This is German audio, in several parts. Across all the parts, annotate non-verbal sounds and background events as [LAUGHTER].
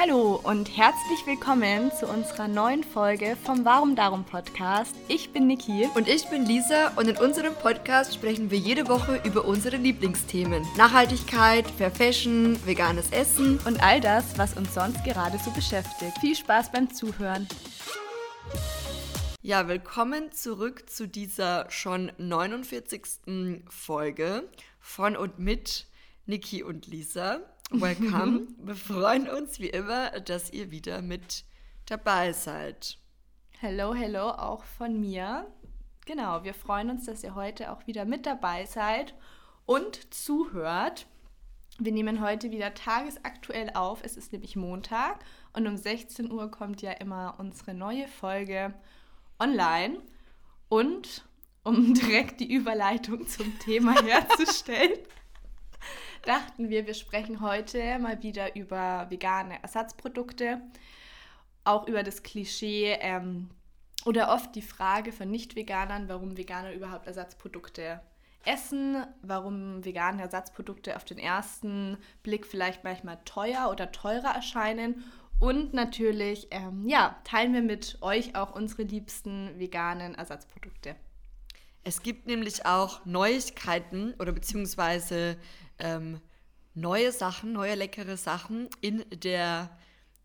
Hallo und herzlich willkommen zu unserer neuen Folge vom Warum Darum Podcast. Ich bin Niki. Und ich bin Lisa und in unserem Podcast sprechen wir jede Woche über unsere Lieblingsthemen. Nachhaltigkeit, Fair Fashion, veganes Essen und all das, was uns sonst gerade so beschäftigt. Viel Spaß beim Zuhören. Ja, willkommen zurück zu dieser schon 49. Folge von und mit Niki und Lisa. Welcome. [LAUGHS] Wir freuen uns wie immer, dass ihr wieder mit dabei seid. Hello, hello, auch von mir. Genau, wir freuen uns, dass ihr heute auch wieder mit dabei seid und zuhört. Wir nehmen heute wieder tagesaktuell auf. Es ist nämlich Montag und um 16 Uhr kommt ja immer unsere neue Folge online. Und um [LAUGHS] direkt die Überleitung zum Thema herzustellen, dachten wir, wir sprechen heute mal wieder über vegane Ersatzprodukte, auch über das Klischee ähm, oder oft die Frage von Nicht-Veganern, warum Veganer überhaupt Ersatzprodukte essen, warum vegane Ersatzprodukte auf den ersten Blick vielleicht manchmal teuer oder teurer erscheinen. Und natürlich, ähm, ja, teilen wir mit euch auch unsere liebsten veganen Ersatzprodukte. Es gibt nämlich auch Neuigkeiten oder beziehungsweise ähm, neue Sachen, neue leckere Sachen in der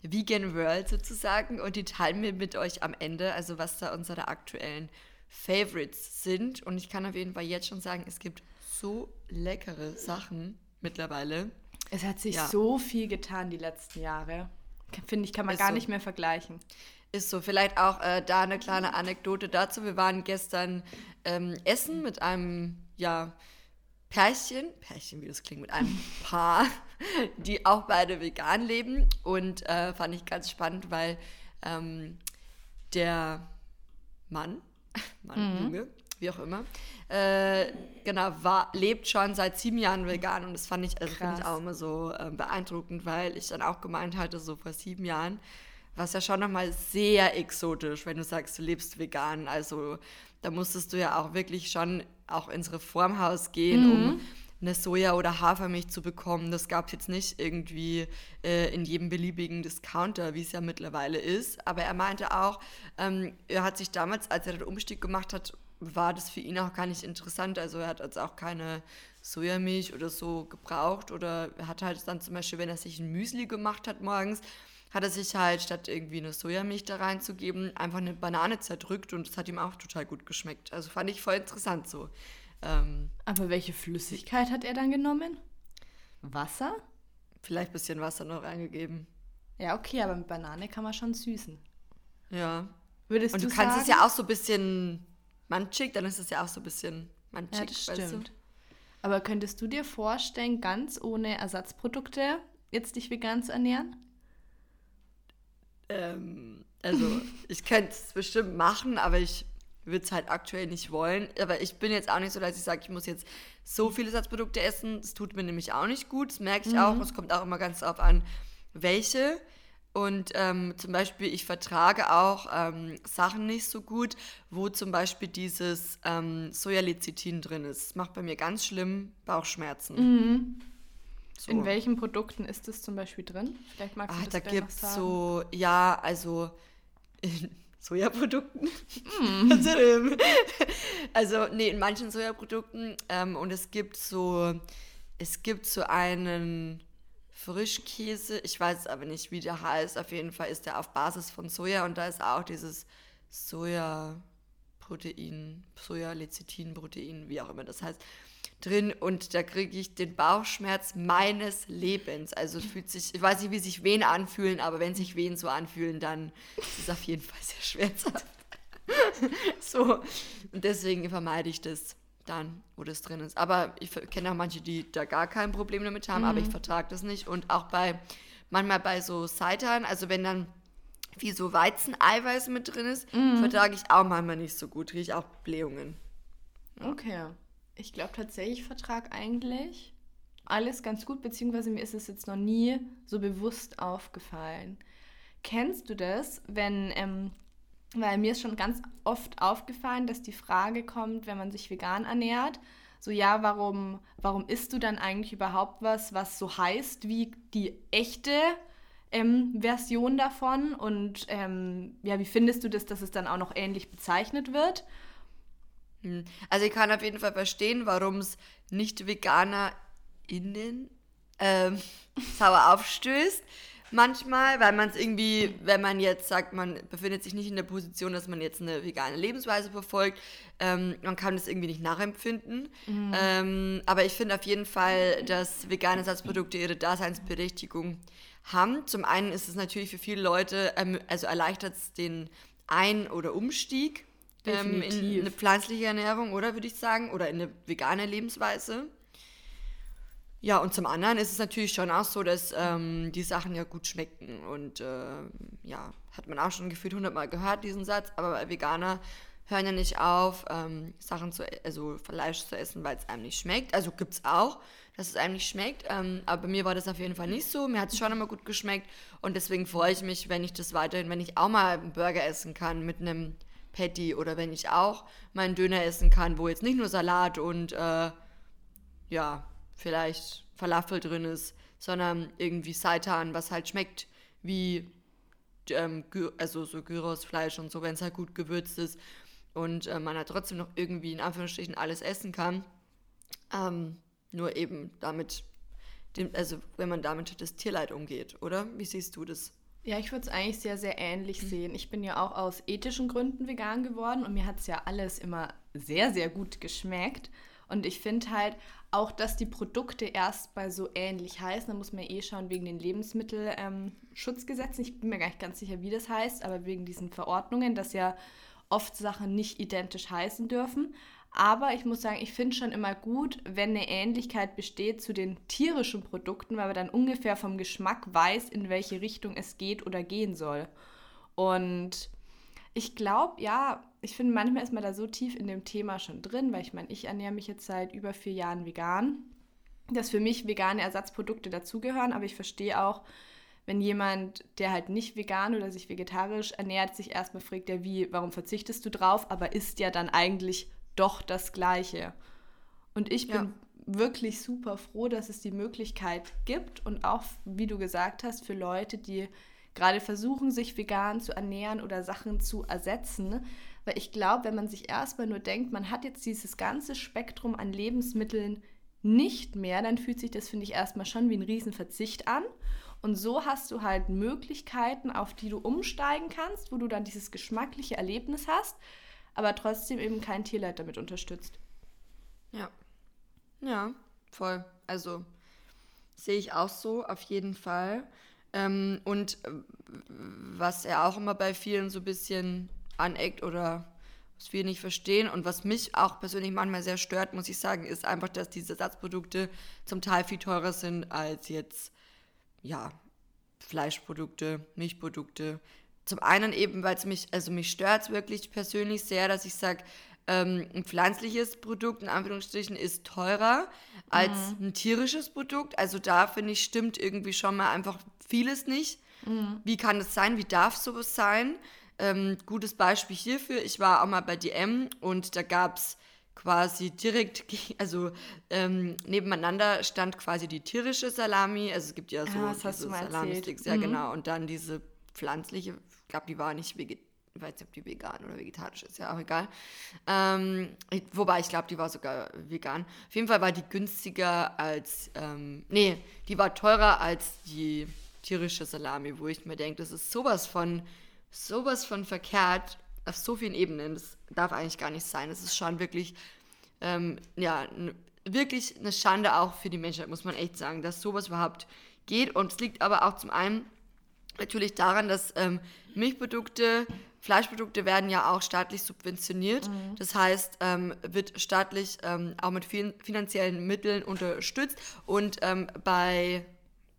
Vegan World sozusagen und die teilen wir mit euch am Ende, also was da unsere aktuellen Favorites sind. Und ich kann auf jeden Fall jetzt schon sagen, es gibt so leckere Sachen mittlerweile. Es hat sich ja. so viel getan die letzten Jahre. Finde ich, kann man Ist gar so. nicht mehr vergleichen. Ist so. Vielleicht auch äh, da eine kleine Anekdote dazu. Wir waren gestern ähm, essen mit einem, ja, Pärchen, Pärchen, wie das klingt, mit einem [LAUGHS] Paar, die auch beide vegan leben. Und äh, fand ich ganz spannend, weil ähm, der Mann, [LAUGHS] Mann, mhm. Junge, wie auch immer, äh, genau, war, lebt schon seit sieben Jahren vegan. Und das fand ich, also ich auch immer so äh, beeindruckend, weil ich dann auch gemeint hatte, so vor sieben Jahren, war es ja schon nochmal sehr exotisch, wenn du sagst, du lebst vegan. Also da musstest du ja auch wirklich schon auch ins Reformhaus gehen, mhm. um eine Soja- oder Hafermilch zu bekommen. Das gab es jetzt nicht irgendwie äh, in jedem beliebigen Discounter, wie es ja mittlerweile ist. Aber er meinte auch, ähm, er hat sich damals, als er den Umstieg gemacht hat, war das für ihn auch gar nicht interessant. Also er hat jetzt auch keine Sojamilch oder so gebraucht oder er hat halt dann zum Beispiel, wenn er sich ein Müsli gemacht hat morgens, hat er sich halt statt irgendwie eine Sojamilch da reinzugeben, einfach eine Banane zerdrückt und das hat ihm auch total gut geschmeckt. Also fand ich voll interessant so. Ähm, aber welche Flüssigkeit hat er dann genommen? Wasser? Vielleicht ein bisschen Wasser noch reingegeben. Ja, okay, aber mit Banane kann man schon süßen. Ja. Würdest und du, du kannst sagen? es ja auch so ein bisschen manchig, dann ist es ja auch so ein bisschen manchig. Ja, das stimmt. Du? Aber könntest du dir vorstellen, ganz ohne Ersatzprodukte jetzt dich vegan zu ernähren? Ähm, also ich könnte es bestimmt machen, aber ich würde es halt aktuell nicht wollen. Aber ich bin jetzt auch nicht so, dass ich sage, ich muss jetzt so viele Satzprodukte essen. Das tut mir nämlich auch nicht gut. Das merke ich mhm. auch. Es kommt auch immer ganz darauf an, welche. Und ähm, zum Beispiel, ich vertrage auch ähm, Sachen nicht so gut, wo zum Beispiel dieses ähm, Sojalecithin drin ist. Das macht bei mir ganz schlimm Bauchschmerzen. Mhm. So. In welchen Produkten ist das zum Beispiel drin? Vielleicht magst du Ach, das da gibt es so, ja, also in [LAUGHS] Sojaprodukten. Mm. [LAUGHS] also, nee, in manchen Sojaprodukten. Ähm, und es gibt so, es gibt so einen Frischkäse, ich weiß aber nicht, wie der heißt. Auf jeden Fall ist der auf Basis von Soja und da ist auch dieses Sojaprotein, Soja-Lecithin-Protein, wie auch immer das heißt drin und da kriege ich den Bauchschmerz meines Lebens. Also fühlt sich, ich weiß nicht, wie sich Wehen anfühlen, aber wenn sich Wehen so anfühlen, dann ist es auf jeden Fall sehr schmerzhaft. [LAUGHS] so, und deswegen vermeide ich das dann, wo das drin ist. Aber ich kenne auch manche, die da gar kein Problem damit haben, mhm. aber ich mhm. vertrage das nicht. Und auch bei, manchmal bei so Seitan, also wenn dann wie so Weizeneiweiß mit drin ist, mhm. vertrage ich auch manchmal nicht so gut, kriege ich auch Blähungen. Okay. Ich glaube tatsächlich, ich vertrage eigentlich alles ganz gut, beziehungsweise mir ist es jetzt noch nie so bewusst aufgefallen. Kennst du das, wenn, ähm, weil mir ist schon ganz oft aufgefallen, dass die Frage kommt, wenn man sich vegan ernährt, so ja, warum, warum isst du dann eigentlich überhaupt was, was so heißt wie die echte ähm, Version davon und ähm, ja, wie findest du das, dass es dann auch noch ähnlich bezeichnet wird? Hm. Also ich kann auf jeden Fall verstehen, warum es nicht VeganerInnen ähm, [LAUGHS] sauer aufstößt. Manchmal, weil man es irgendwie, wenn man jetzt sagt, man befindet sich nicht in der Position, dass man jetzt eine vegane Lebensweise verfolgt, ähm, man kann es irgendwie nicht nachempfinden. Mhm. Ähm, aber ich finde auf jeden Fall, dass vegane Ersatzprodukte ihre Daseinsberechtigung haben. Zum einen ist es natürlich für viele Leute, also erleichtert es den Ein- oder Umstieg ähm, in eine pflanzliche Ernährung, oder würde ich sagen, oder in eine vegane Lebensweise. Ja, und zum anderen ist es natürlich schon auch so, dass ähm, die Sachen ja gut schmecken. Und äh, ja, hat man auch schon gefühlt hundertmal gehört, diesen Satz. Aber Veganer hören ja nicht auf, ähm, Sachen zu, e-, also Fleisch zu essen, weil es einem nicht schmeckt. Also gibt es auch, dass es einem nicht schmeckt. Ähm, aber bei mir war das auf jeden Fall nicht so. Mir hat es schon immer gut geschmeckt. Und deswegen freue ich mich, wenn ich das weiterhin, wenn ich auch mal einen Burger essen kann mit einem Patty oder wenn ich auch meinen Döner essen kann, wo jetzt nicht nur Salat und äh, ja, vielleicht Falafel drin ist, sondern irgendwie Seitan, was halt schmeckt wie ähm, also so Gyrosfleisch und so, wenn es halt gut gewürzt ist und äh, man halt trotzdem noch irgendwie in Anführungsstrichen alles essen kann. Ähm, nur eben damit, dem, also wenn man damit das Tierleid umgeht, oder? Wie siehst du das? Ja, ich würde es eigentlich sehr, sehr ähnlich mhm. sehen. Ich bin ja auch aus ethischen Gründen vegan geworden und mir hat es ja alles immer sehr, sehr gut geschmeckt. Und ich finde halt auch, dass die Produkte erst bei so ähnlich heißen, da muss man eh schauen wegen den Lebensmittelschutzgesetzen. Ähm, ich bin mir gar nicht ganz sicher, wie das heißt, aber wegen diesen Verordnungen, dass ja oft Sachen nicht identisch heißen dürfen. Aber ich muss sagen, ich finde schon immer gut, wenn eine Ähnlichkeit besteht zu den tierischen Produkten, weil man dann ungefähr vom Geschmack weiß, in welche Richtung es geht oder gehen soll. Und ich glaube, ja, ich finde, manchmal ist man da so tief in dem Thema schon drin, weil ich meine, ich ernähre mich jetzt seit über vier Jahren vegan, dass für mich vegane Ersatzprodukte dazugehören, aber ich verstehe auch, wenn jemand, der halt nicht vegan oder sich vegetarisch ernährt, sich erstmal fragt, ja, wie, warum verzichtest du drauf, aber isst ja dann eigentlich doch das Gleiche. Und ich bin ja. wirklich super froh, dass es die Möglichkeit gibt und auch, wie du gesagt hast, für Leute, die gerade versuchen, sich vegan zu ernähren oder Sachen zu ersetzen. Weil ich glaube, wenn man sich erstmal nur denkt, man hat jetzt dieses ganze Spektrum an Lebensmitteln nicht mehr, dann fühlt sich das, finde ich, erstmal schon wie ein Riesenverzicht an. Und so hast du halt Möglichkeiten, auf die du umsteigen kannst, wo du dann dieses geschmackliche Erlebnis hast, aber trotzdem eben kein Tierleid damit unterstützt. Ja. Ja, voll. Also sehe ich auch so, auf jeden Fall. Ähm, und äh, was er auch immer bei vielen so ein bisschen aneckt oder was wir nicht verstehen und was mich auch persönlich manchmal sehr stört, muss ich sagen, ist einfach, dass diese Ersatzprodukte zum Teil viel teurer sind als jetzt, ja, Fleischprodukte, Milchprodukte. Zum einen eben, weil es mich, also mich stört es wirklich persönlich sehr, dass ich sage, ähm, ein pflanzliches Produkt, in Anführungsstrichen, ist teurer als mhm. ein tierisches Produkt. Also da, finde ich, stimmt irgendwie schon mal einfach vieles nicht. Mhm. Wie kann das sein? Wie darf sowas sein? Ähm, gutes Beispiel hierfür, ich war auch mal bei DM und da gab es quasi direkt, [LAUGHS] also ähm, nebeneinander stand quasi die tierische Salami, also es gibt ja so ah, diese Salami-Sticks, ja mhm. genau, und dann diese pflanzliche, ich glaube, die war nicht vegetarisch ich weiß nicht, ob die vegan oder vegetarisch ist, ja auch egal. Ähm, wobei, ich glaube, die war sogar vegan. Auf jeden Fall war die günstiger als, ähm, nee, die war teurer als die tierische Salami, wo ich mir denke, das ist sowas von, sowas von verkehrt auf so vielen Ebenen. Das darf eigentlich gar nicht sein. Das ist schon wirklich, ähm, ja, wirklich eine Schande auch für die Menschheit, muss man echt sagen, dass sowas überhaupt geht. Und es liegt aber auch zum einen natürlich daran, dass ähm, Milchprodukte Fleischprodukte werden ja auch staatlich subventioniert. Mhm. Das heißt, ähm, wird staatlich ähm, auch mit vielen finanziellen Mitteln unterstützt. Und ähm, bei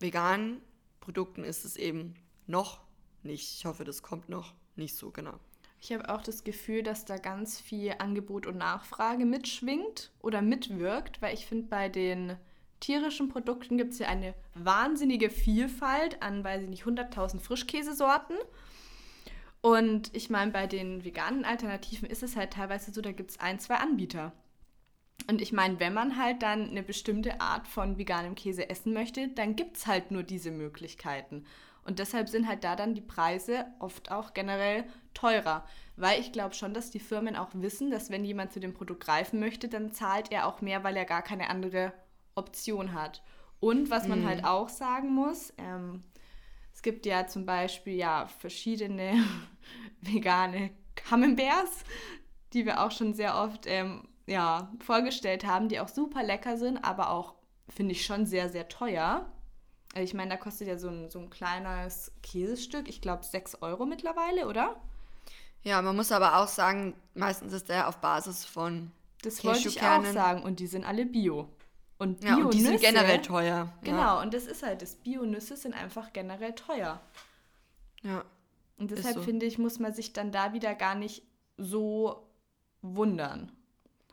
veganen Produkten ist es eben noch nicht. Ich hoffe, das kommt noch nicht so genau. Ich habe auch das Gefühl, dass da ganz viel Angebot und Nachfrage mitschwingt oder mitwirkt, weil ich finde, bei den tierischen Produkten gibt es ja eine wahnsinnige Vielfalt an, weiß ich nicht, 100.000 Frischkäsesorten. Und ich meine, bei den veganen Alternativen ist es halt teilweise so, da gibt es ein, zwei Anbieter. Und ich meine, wenn man halt dann eine bestimmte Art von veganem Käse essen möchte, dann gibt es halt nur diese Möglichkeiten. Und deshalb sind halt da dann die Preise oft auch generell teurer. Weil ich glaube schon, dass die Firmen auch wissen, dass wenn jemand zu dem Produkt greifen möchte, dann zahlt er auch mehr, weil er gar keine andere Option hat. Und was man mhm. halt auch sagen muss, ähm, es gibt ja zum Beispiel ja verschiedene [LAUGHS] vegane Camemberts, die wir auch schon sehr oft ähm, ja, vorgestellt haben, die auch super lecker sind, aber auch, finde ich, schon sehr, sehr teuer. Also ich meine, da kostet ja so ein, so ein kleines Käsestück, ich glaube, 6 Euro mittlerweile, oder? Ja, man muss aber auch sagen, meistens ist der auf Basis von Das wollte ich auch sagen. Und die sind alle Bio. Und, Bio ja, und die sind generell teuer. Genau, ja. und das ist halt, das Bio-Nüsse sind einfach generell teuer. Ja. Und deshalb so. finde ich, muss man sich dann da wieder gar nicht so wundern.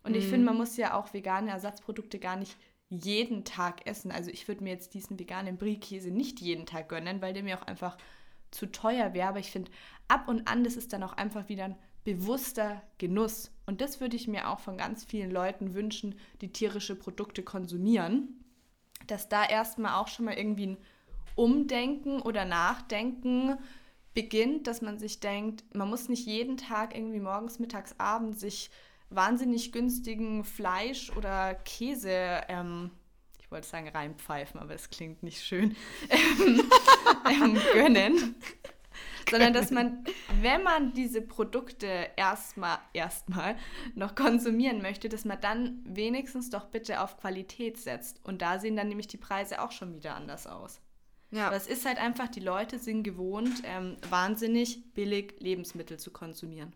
Und mhm. ich finde, man muss ja auch vegane Ersatzprodukte gar nicht jeden Tag essen. Also ich würde mir jetzt diesen veganen Brie-Käse nicht jeden Tag gönnen, weil der mir auch einfach zu teuer wäre. Aber ich finde, ab und an, das ist dann auch einfach wieder ein bewusster Genuss. Und das würde ich mir auch von ganz vielen Leuten wünschen, die tierische Produkte konsumieren, dass da erstmal auch schon mal irgendwie ein Umdenken oder Nachdenken beginnt, dass man sich denkt, man muss nicht jeden Tag irgendwie morgens, mittags, abends sich wahnsinnig günstigen Fleisch oder Käse, ähm, ich wollte sagen reinpfeifen, aber es klingt nicht schön, [LAUGHS] ähm, ähm, gönnen. Sondern dass man, wenn man diese Produkte erstmal erstmal noch konsumieren möchte, dass man dann wenigstens doch bitte auf Qualität setzt. Und da sehen dann nämlich die Preise auch schon wieder anders aus. Ja. Aber es ist halt einfach, die Leute sind gewohnt, ähm, wahnsinnig billig Lebensmittel zu konsumieren.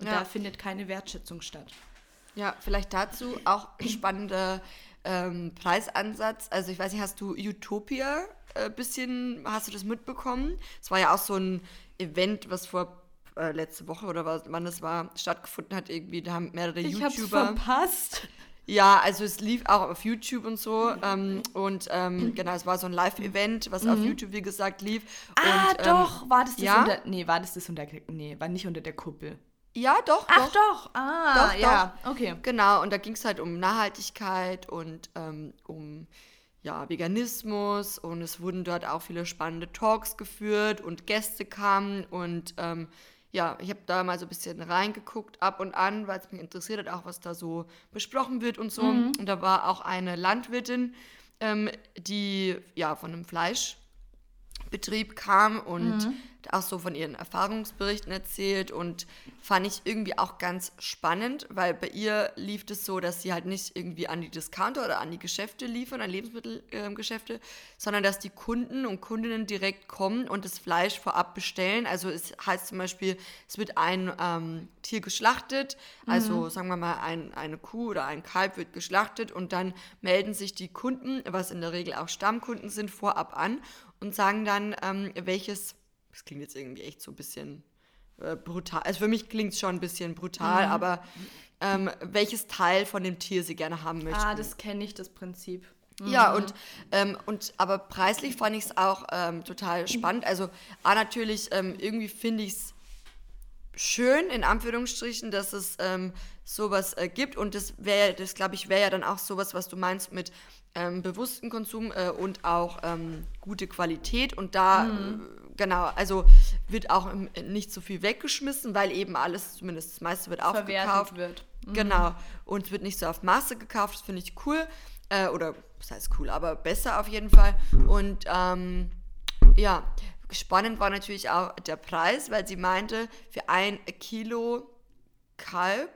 Und ja. da findet keine Wertschätzung statt. Ja, vielleicht dazu auch ein spannender ähm, Preisansatz. Also ich weiß nicht, hast du Utopia äh, bisschen, hast du das mitbekommen? Es war ja auch so ein Event, was vor äh, letzte Woche oder was, wann das war, stattgefunden hat irgendwie. Da haben mehrere ich YouTuber. Ich verpasst. Ja, also es lief auch auf YouTube und so. Ähm, und ähm, genau, es war so ein Live-Event, was mhm. auf YouTube, wie gesagt, lief. Ah, und, ähm, doch, war das das ja? unter. Nee, war das das unter. Nee, war nicht unter der Kuppel. Ja, doch. Ach doch. doch. Ah, doch, ja. Doch. Okay. Genau, und da ging es halt um Nachhaltigkeit und ähm, um ja, Veganismus und es wurden dort auch viele spannende Talks geführt und Gäste kamen und ähm, ja, ich habe da mal so ein bisschen reingeguckt ab und an, weil es mich interessiert hat, auch was da so besprochen wird und so. Mhm. Und da war auch eine Landwirtin, ähm, die ja von einem Fleischbetrieb kam und mhm auch so von ihren Erfahrungsberichten erzählt und fand ich irgendwie auch ganz spannend, weil bei ihr lief es so, dass sie halt nicht irgendwie an die Discounter oder an die Geschäfte liefern, an Lebensmittelgeschäfte, äh, sondern dass die Kunden und Kundinnen direkt kommen und das Fleisch vorab bestellen. Also es heißt zum Beispiel, es wird ein ähm, Tier geschlachtet, also mhm. sagen wir mal ein, eine Kuh oder ein Kalb wird geschlachtet und dann melden sich die Kunden, was in der Regel auch Stammkunden sind, vorab an und sagen dann, ähm, welches das klingt jetzt irgendwie echt so ein bisschen äh, brutal. Also für mich klingt es schon ein bisschen brutal, mhm. aber ähm, welches Teil von dem Tier sie gerne haben möchten. Ah, das kenne ich, das Prinzip. Mhm. Ja, und, ähm, und aber preislich fand ich es auch ähm, total spannend. Also, ah, natürlich, ähm, irgendwie finde ich es schön, in Anführungsstrichen, dass es ähm, sowas äh, gibt. Und das wäre, das glaube ich, wäre ja dann auch sowas, was du meinst mit ähm, bewussten Konsum äh, und auch ähm, gute Qualität. Und da, mhm. äh, genau, also wird auch nicht so viel weggeschmissen, weil eben alles, zumindest das meiste wird aufgekauft. wird. Mhm. Genau. Und es wird nicht so auf Masse gekauft, das finde ich cool. Äh, oder, das heißt cool, aber besser auf jeden Fall. Und ähm, ja, spannend war natürlich auch der Preis, weil sie meinte, für ein Kilo Kalb,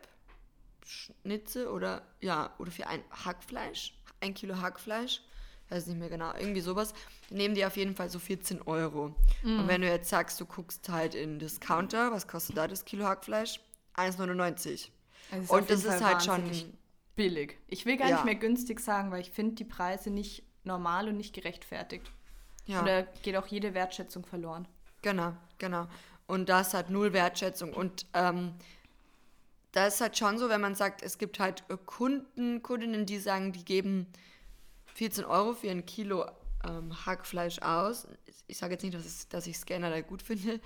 Schnitze oder ja, oder für ein Hackfleisch ein Kilo Hackfleisch, weiß nicht mehr genau, irgendwie sowas, nehmen die auf jeden Fall so 14 Euro. Mm. Und wenn du jetzt sagst, du guckst halt in Discounter, was kostet da das Kilo Hackfleisch? 1,99. Also und das ist halt schon billig. Ich will gar ja. nicht mehr günstig sagen, weil ich finde die Preise nicht normal und nicht gerechtfertigt. Ja. Und da geht auch jede Wertschätzung verloren. Genau, genau. Und das hat null Wertschätzung. Und ähm, da ist halt schon so, wenn man sagt, es gibt halt äh, Kunden, Kundinnen, die sagen, die geben 14 Euro für ein Kilo ähm, Hackfleisch aus. Ich sage jetzt nicht, dass, es, dass ich es generell gut finde,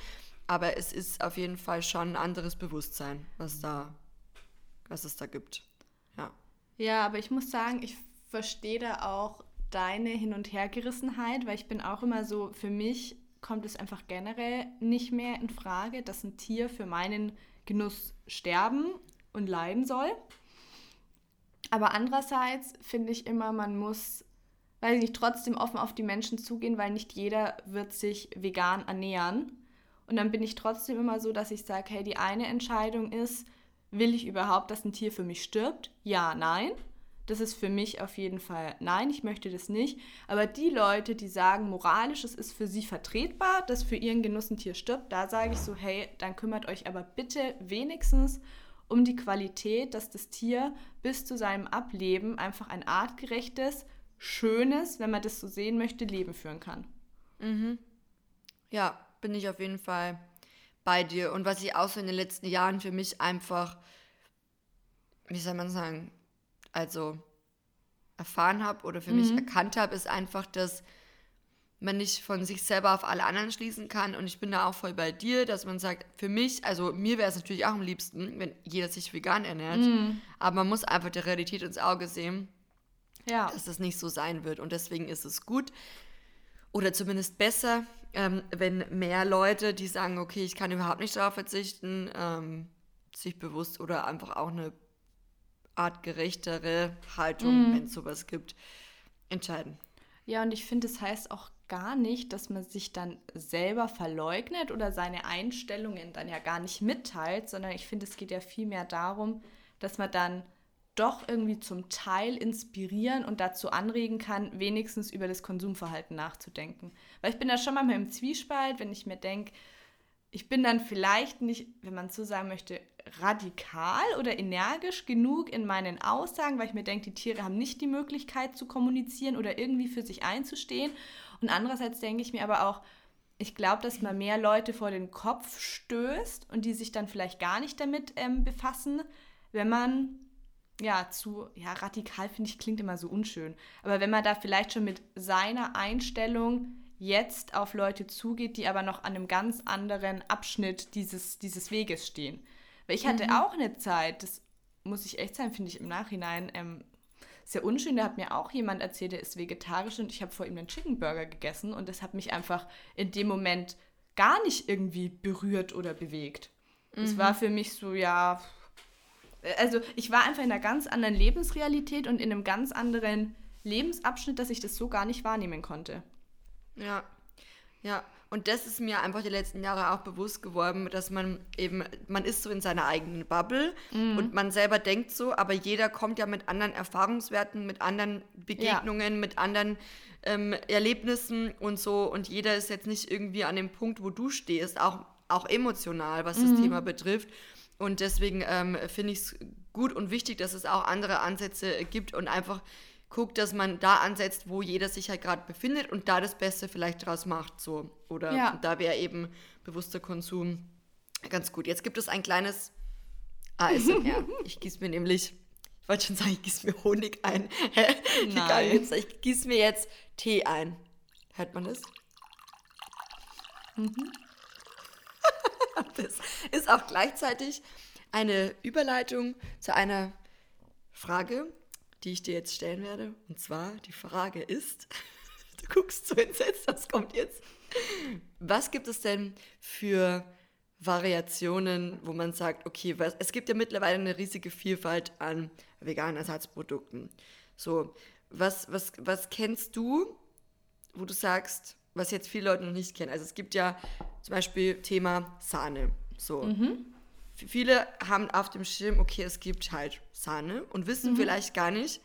aber es ist auf jeden Fall schon ein anderes Bewusstsein, was da, was es da gibt. Ja. Ja, aber ich muss sagen, ich verstehe da auch deine Hin- und Hergerissenheit, weil ich bin auch immer so, für mich kommt es einfach generell nicht mehr in Frage, dass ein Tier für meinen Genuss sterben und leiden soll. Aber andererseits finde ich immer, man muss, weiß ich nicht, trotzdem offen auf die Menschen zugehen, weil nicht jeder wird sich vegan ernähren. Und dann bin ich trotzdem immer so, dass ich sage, hey, die eine Entscheidung ist, will ich überhaupt, dass ein Tier für mich stirbt? Ja, nein. Das ist für mich auf jeden Fall nein, ich möchte das nicht. Aber die Leute, die sagen, moralisch, es ist für sie vertretbar, dass für ihren Genuss ein Tier stirbt, da sage ich so, hey, dann kümmert euch aber bitte wenigstens um die Qualität, dass das Tier bis zu seinem Ableben einfach ein artgerechtes, schönes, wenn man das so sehen möchte, Leben führen kann. Mhm. Ja, bin ich auf jeden Fall bei dir. Und was ich auch so in den letzten Jahren für mich einfach, wie soll man sagen, also erfahren habe oder für mhm. mich erkannt habe, ist einfach, dass man nicht von sich selber auf alle anderen schließen kann. Und ich bin da auch voll bei dir, dass man sagt, für mich, also mir wäre es natürlich auch am liebsten, wenn jeder sich vegan ernährt. Mhm. Aber man muss einfach der Realität ins Auge sehen, ja. dass das nicht so sein wird. Und deswegen ist es gut oder zumindest besser, ähm, wenn mehr Leute, die sagen, okay, ich kann überhaupt nicht darauf verzichten, ähm, sich bewusst oder einfach auch eine artgerechtere Haltung, mm. wenn es sowas gibt, entscheiden. Ja, und ich finde, es das heißt auch gar nicht, dass man sich dann selber verleugnet oder seine Einstellungen dann ja gar nicht mitteilt, sondern ich finde, es geht ja vielmehr darum, dass man dann doch irgendwie zum Teil inspirieren und dazu anregen kann, wenigstens über das Konsumverhalten nachzudenken. Weil ich bin da schon mal im Zwiespalt, wenn ich mir denke, ich bin dann vielleicht nicht, wenn man so sagen möchte, radikal oder energisch genug in meinen Aussagen, weil ich mir denke, die Tiere haben nicht die Möglichkeit zu kommunizieren oder irgendwie für sich einzustehen. Und andererseits denke ich mir aber auch, ich glaube, dass man mehr Leute vor den Kopf stößt und die sich dann vielleicht gar nicht damit ähm, befassen, wenn man ja zu, ja, radikal finde ich, klingt immer so unschön. Aber wenn man da vielleicht schon mit seiner Einstellung jetzt auf Leute zugeht, die aber noch an einem ganz anderen Abschnitt dieses, dieses Weges stehen. Weil ich hatte mhm. auch eine Zeit, das muss ich echt sagen, finde ich im Nachhinein ähm, sehr unschön. Da hat mir auch jemand erzählt, der ist vegetarisch und ich habe vor ihm einen Chicken Burger gegessen und das hat mich einfach in dem Moment gar nicht irgendwie berührt oder bewegt. Es mhm. war für mich so, ja, also ich war einfach in einer ganz anderen Lebensrealität und in einem ganz anderen Lebensabschnitt, dass ich das so gar nicht wahrnehmen konnte. Ja, ja. Und das ist mir einfach die letzten Jahre auch bewusst geworden, dass man eben, man ist so in seiner eigenen Bubble mhm. und man selber denkt so, aber jeder kommt ja mit anderen Erfahrungswerten, mit anderen Begegnungen, ja. mit anderen ähm, Erlebnissen und so. Und jeder ist jetzt nicht irgendwie an dem Punkt, wo du stehst, auch, auch emotional, was mhm. das Thema betrifft. Und deswegen ähm, finde ich es gut und wichtig, dass es auch andere Ansätze gibt und einfach guckt, dass man da ansetzt, wo jeder sich halt gerade befindet und da das Beste vielleicht draus macht. So. Oder ja. da wäre eben bewusster Konsum ganz gut. Jetzt gibt es ein kleines [LAUGHS] ASMR. ich gieße mir nämlich, ich wollte schon sagen, ich gieße mir Honig ein. [LAUGHS] Nein. Ich gieße mir jetzt Tee ein. Hört man das? Mhm. [LAUGHS] das ist auch gleichzeitig eine Überleitung zu einer Frage, die ich dir jetzt stellen werde. Und zwar, die Frage ist, [LAUGHS] du guckst so entsetzt, was kommt jetzt? Was gibt es denn für Variationen, wo man sagt, okay, was, es gibt ja mittlerweile eine riesige Vielfalt an veganen Ersatzprodukten. So, was, was, was kennst du, wo du sagst, was jetzt viele Leute noch nicht kennen? Also es gibt ja zum Beispiel Thema Sahne. So. Mhm. Viele haben auf dem Schirm, okay, es gibt halt Sahne und wissen mhm. vielleicht gar nicht,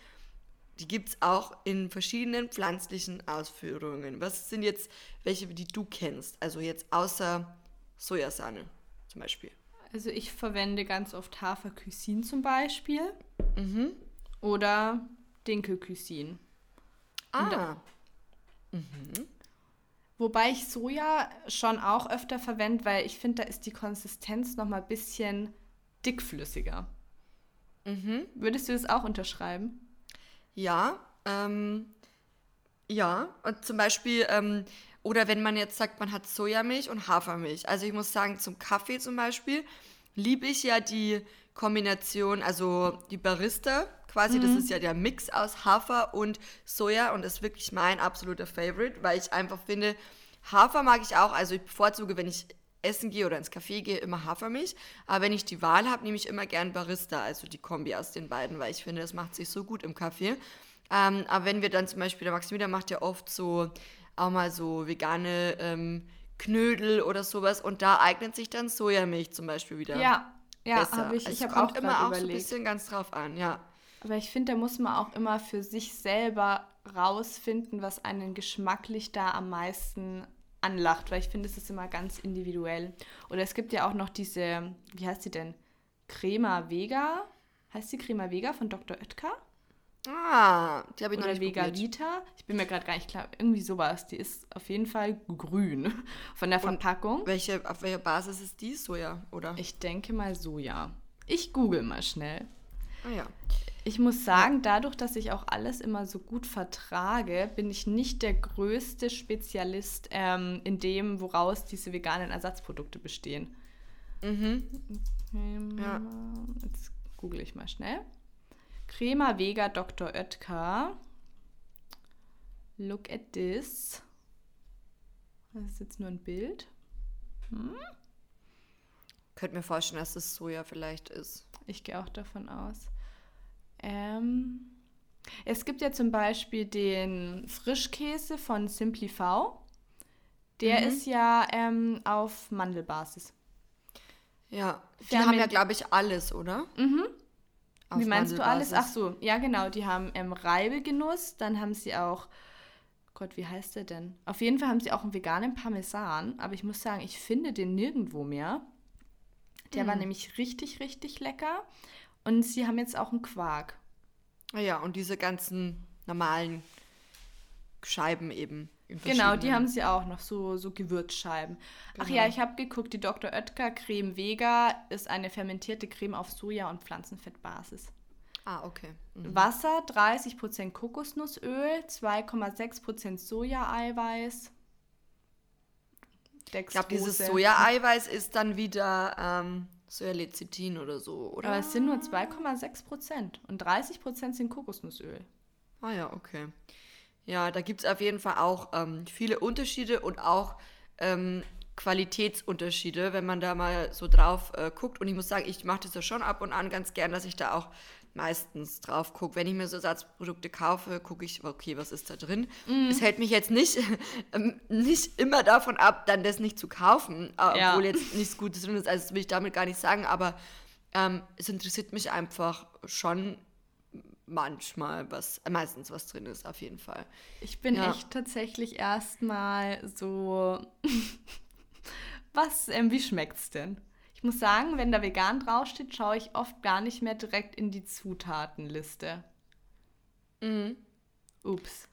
die gibt es auch in verschiedenen pflanzlichen Ausführungen. Was sind jetzt welche, die du kennst? Also jetzt außer Sojasahne zum Beispiel. Also ich verwende ganz oft Haferkysin zum Beispiel. Mhm. Oder Dinkelkysin. Ah. Mhm. Wobei ich Soja schon auch öfter verwende, weil ich finde, da ist die Konsistenz noch mal ein bisschen dickflüssiger. Mhm. Würdest du das auch unterschreiben? Ja, ähm, ja. Und zum Beispiel, ähm, oder wenn man jetzt sagt, man hat Sojamilch und Hafermilch. Also ich muss sagen, zum Kaffee zum Beispiel liebe ich ja die Kombination, also die Barista quasi, mhm. das ist ja der Mix aus Hafer und Soja und ist wirklich mein absoluter Favorite, weil ich einfach finde, Hafer mag ich auch, also ich bevorzuge, wenn ich essen gehe oder ins Café gehe, immer Hafermilch. Aber wenn ich die Wahl habe, nehme ich immer gern Barista, also die Kombi aus den beiden, weil ich finde, das macht sich so gut im Kaffee. Ähm, aber wenn wir dann zum Beispiel, der Maximilian macht ja oft so auch mal so vegane ähm, Knödel oder sowas und da eignet sich dann Sojamilch zum Beispiel wieder. Ja, ja, habe ich. Also ich es habe kommt auch immer immer auch so ein bisschen ganz drauf an, ja. Aber ich finde, da muss man auch immer für sich selber rausfinden, was einen geschmacklich da am meisten anlacht, weil ich finde, es ist immer ganz individuell. Oder es gibt ja auch noch diese, wie heißt sie denn? Crema Vega. Heißt die Crema Vega von Dr. Oetker? Ah, die habe ich noch Oder nicht Vega. Vita? Ich bin mir gerade gar nicht klar. Irgendwie sowas. Die ist auf jeden Fall grün [LAUGHS] von der Verpackung. Welche, auf welcher Basis ist die? Soja, oder? Ich denke mal Soja. Ich google mal schnell. ah ja. Ich muss sagen, dadurch, dass ich auch alles immer so gut vertrage, bin ich nicht der größte Spezialist ähm, in dem, woraus diese veganen Ersatzprodukte bestehen. Mhm. Ja. Jetzt google ich mal schnell. Crema Vega Dr. Oetker. Look at this. Das ist jetzt nur ein Bild. Könnte mir vorstellen, dass das Soja vielleicht ist. Ich gehe auch davon aus. Ähm, es gibt ja zum Beispiel den Frischkäse von Simply V. Der Mhm. ist ja ähm, auf Mandelbasis. Ja, die haben ja- glaube ich, alles, oder? Mhm. Auf Wie meinst du alles? Ach so, ja genau. Die haben ähm, Reibegenuss, dann haben sie auch, Gott, wie heißt der denn? Auf jeden Fall haben sie auch einen veganen Parmesan, aber ich muss sagen, ich finde den nirgendwo mehr. Der Hm. war nämlich richtig, richtig lecker. Und sie haben jetzt auch einen Quark. Ah Ja, und diese ganzen normalen Scheiben eben. Genau, die haben sie auch noch, so, so Gewürzscheiben. Ach Genau. ja, ich habe geguckt, die Dr. Oetker Creme Vega ist eine fermentierte Creme auf Soja- und Pflanzenfettbasis. Ah, okay. Mhm. Wasser, 30% Kokosnussöl, 2,6% Sojaeiweiß. Ich glaube, dieses. Soja-Eiweiß ist dann wieder ähm, Sojalecithin oder so, oder? Aber es sind nur 2,6% und 30% sind Kokosnussöl. Ah ja, okay. Ja, da gibt es auf jeden Fall auch ähm, viele Unterschiede und auch ähm, Qualitätsunterschiede, wenn man da mal so drauf äh, guckt. Und ich muss sagen, ich mache das ja schon ab und an ganz gern, dass ich da auch meistens drauf gucke. Wenn ich mir so Ersatzprodukte kaufe, gucke ich, okay, was ist da drin? Es hält mich jetzt nicht, [LAUGHS] ähm, nicht immer davon ab, dann das nicht zu kaufen, äh, Ja. obwohl jetzt nichts Gutes drin ist. Also das will ich damit gar nicht sagen, aber ähm, es interessiert mich einfach schon manchmal was, äh, meistens was drin ist, auf jeden Fall. Ich bin Ja. echt tatsächlich erstmal so. [LAUGHS] Was, ähm, wie schmeckt's denn? Ich muss sagen, wenn da vegan draufsteht, schaue ich oft gar nicht mehr direkt in die Zutatenliste. Mhm. Ups.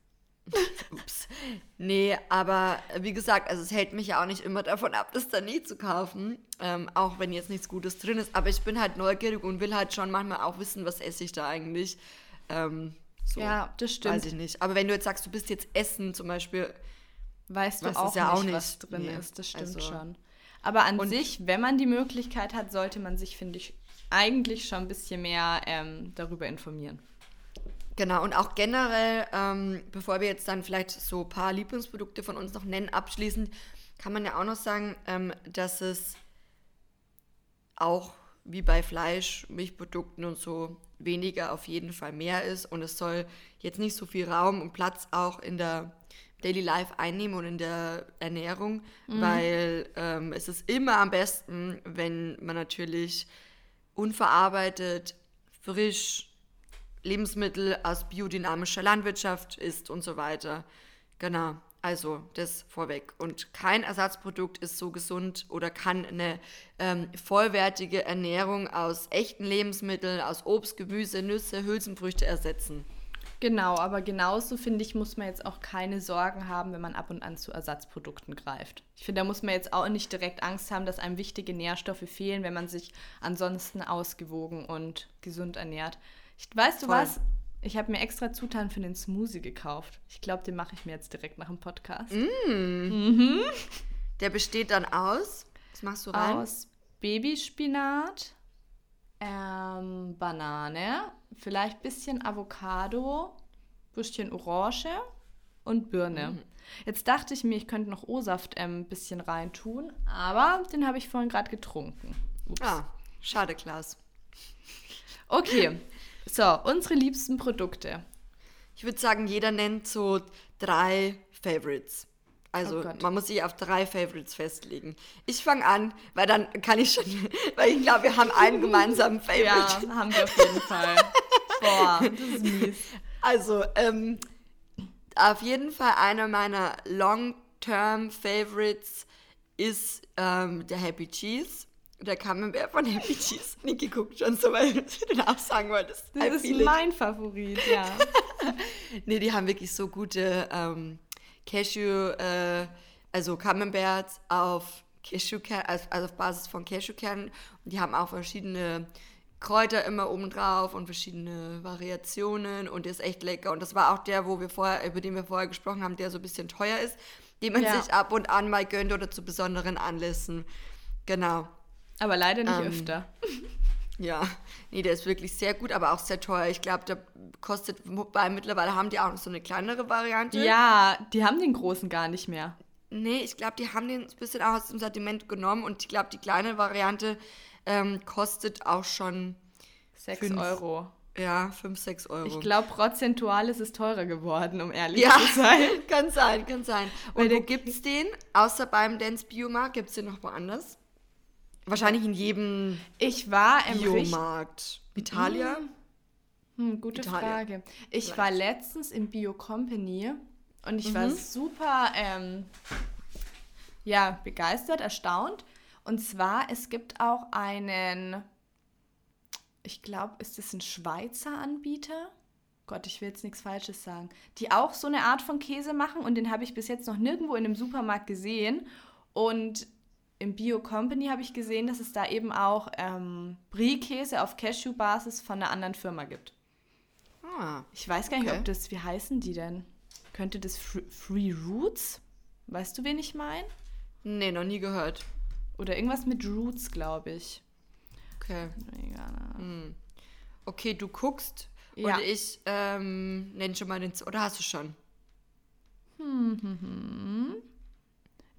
[LAUGHS] Ups. Nee, aber wie gesagt, also es hält mich ja auch nicht immer davon ab, das dann nie zu kaufen. Ähm, auch wenn jetzt nichts Gutes drin ist. Aber ich bin halt neugierig und will halt schon manchmal auch wissen, was esse ich da eigentlich. Ähm, so, Ja, das stimmt. Weiß ich nicht. Aber wenn du jetzt sagst, du bist jetzt essen zum Beispiel, Weißt du auch, ja nicht, auch was nicht. drin Nee, ist. Das stimmt also- schon. Aber an Und- sich, wenn man die Möglichkeit hat, sollte man sich, finde ich, eigentlich schon ein bisschen mehr ähm, darüber informieren. Genau, und auch generell, ähm, bevor wir jetzt dann vielleicht so ein paar Lieblingsprodukte von uns noch nennen, abschließend, kann man ja auch noch sagen, ähm, dass es auch wie bei Fleisch, Milchprodukten und so weniger auf jeden Fall mehr ist und es soll jetzt nicht so viel Raum und Platz auch in der Daily Life einnehmen und in der Ernährung, weil ähm, es ist immer am besten, wenn man natürlich unverarbeitet, frisch, Lebensmittel aus biodynamischer Landwirtschaft isst und so weiter. Genau, also das vorweg. Und kein Ersatzprodukt ist so gesund oder kann eine ähm, vollwertige Ernährung aus echten Lebensmitteln, aus Obst, Gemüse, Nüsse, Hülsenfrüchte ersetzen. Genau, aber genauso finde ich, muss man jetzt auch keine Sorgen haben, wenn man ab und an zu Ersatzprodukten greift. Ich finde, da muss man jetzt auch nicht direkt Angst haben, dass einem wichtige Nährstoffe fehlen, wenn man sich ansonsten ausgewogen und gesund ernährt. Ich, weißt du Voll. was? Ich habe mir extra Zutaten für den Smoothie gekauft. Ich glaube, den mache ich mir jetzt direkt nach dem Podcast. Der besteht dann aus, was machst du rein? Aus Babyspinat, ähm, Banane, vielleicht bisschen Avocado, Büschchen Orange, und Birne. Mhm. Jetzt dachte ich mir, ich könnte noch O-Saft ähm, ein bisschen reintun, aber den habe ich vorhin gerade getrunken. Ups. Ah, schade, Klaas. Okay, so, unsere liebsten Produkte. Ich würde sagen, jeder nennt so drei Favorites. Also Oh man muss sich auf drei Favorites festlegen. Ich fange an, weil dann kann ich schon, [LAUGHS] weil ich glaube, wir haben einen gemeinsamen [LAUGHS] Favorite. Ja, haben wir auf jeden Fall. Boah, das ist mies. Also, ähm, auf jeden Fall einer meiner Long-Term Favorites ist ähm, der Happy Cheese. Der Camembert von Happy Cheese. Niki guckt schon so, weil du den auch sagen wolltest. I Das feel ist it. mein Favorit, ja. [LAUGHS] Nee, die haben wirklich so gute ähm, Cashew, äh, also Camemberts auf Cashewkern, also, also auf Basis von Cashewkernen. Und die haben auch verschiedene Kräuter immer oben drauf und verschiedene Variationen und der ist echt lecker. Und das war auch der, wo wir vorher, über den wir vorher gesprochen haben, der so ein bisschen teuer ist, den man Ja. sich ab und an mal gönnt oder zu besonderen Anlässen. Genau. Aber leider nicht Ähm, öfter. [LAUGHS] Ja, nee, der ist wirklich sehr gut, aber auch sehr teuer. Ich glaube, der kostet, wobei mittlerweile haben die auch noch so eine kleinere Variante. Ja, die haben den großen gar nicht mehr. Nee, ich glaube, die haben den ein bisschen auch aus dem Sortiment genommen und ich glaube, die kleine Variante ähm, kostet auch schon, Sechs Fünf. Euro. ja, 5, 6 Euro. Ich glaube, prozentual ist es teurer geworden, um ehrlich ja, zu sein. [LAUGHS] kann sein, kann sein. Weil Und wo der- gibt's den? Außer beim Dance Biomarkt, gibt's den noch woanders? Wahrscheinlich in jedem Ich war im Biomarkt. Italia? Hm, gute Italien. Frage. Ich Vielleicht. war letztens im Bio Company und ich Mhm. war super ähm, ja, begeistert, erstaunt. Und zwar, es gibt auch einen, ich glaube, ist das ein Schweizer Anbieter? Gott, ich will jetzt nichts Falsches sagen. Die auch so eine Art von Käse machen und den habe ich bis jetzt noch nirgendwo in einem Supermarkt gesehen. Und im Bio Company habe ich gesehen, dass es da eben auch ähm, Brie-Käse auf Cashew-Basis von einer anderen Firma gibt. Ah, Ich weiß gar nicht, Okay. ob das, wie heißen die denn? Könnte das Fr- Free Roots? Weißt du, wen ich meine? nee, noch nie gehört. Oder irgendwas mit Roots, glaube ich. Okay. Hm. Okay, du guckst Ja. und ich ähm, nenne schon mal den. Z oder hast du schon?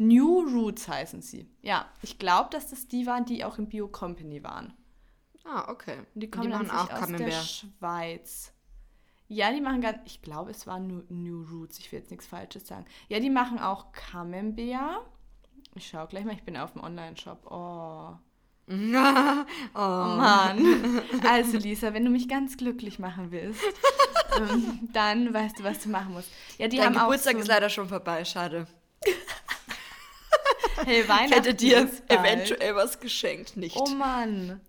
New Roots heißen sie. Ja, ich glaube, dass das die waren, die auch im Bio Company waren. Ah, okay. Und die kommen machen an sich auch aus der Camembert. Schweiz. Ja, die machen ganz, ich glaube, es waren New, New Roots, ich will jetzt nichts Falsches sagen. Ja, die machen auch Camembert. Ich schaue gleich mal, ich bin auf dem Online-Shop. Oh. [LAUGHS] oh, Oh Mann. Also Lisa, wenn du mich ganz glücklich machen willst, [LAUGHS] ähm, dann weißt du, was du machen musst. Ja, die Dein haben Geburtstag auch ist so, leider schon vorbei, schade. Hey, [LAUGHS] Ich Weihnachten hätte dir eventuell was geschenkt, nicht. Oh Mann.